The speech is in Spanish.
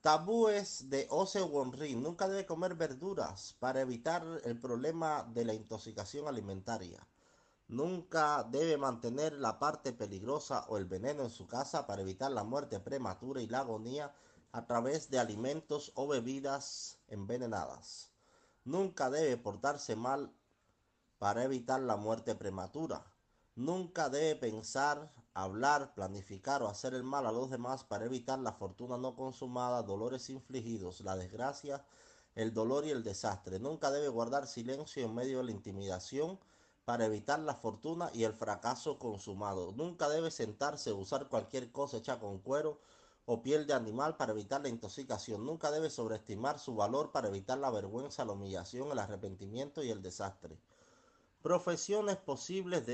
Tabúes de Ose Wonrin. Nunca debe comer verduras para evitar el problema de la intoxicación alimentaria. Nunca debe mantener la parte peligrosa o el veneno en su casa para evitar la muerte prematura y la agonía a través de alimentos o bebidas envenenadas. Nunca debe portarse mal para evitar la muerte prematura. Nunca debe pensar, hablar, planificar o hacer el mal a los demás para evitar la fortuna no consumada, dolores infligidos, la desgracia, el dolor y el desastre. Nunca debe guardar silencio en medio de la intimidación para evitar la fortuna y el fracaso consumado. Nunca debe sentarse o usar cualquier cosa hecha con cuero o piel de animal para evitar la intoxicación. Nunca debe sobreestimar su valor para evitar la vergüenza, la humillación, el arrepentimiento y el desastre. Profesiones posibles de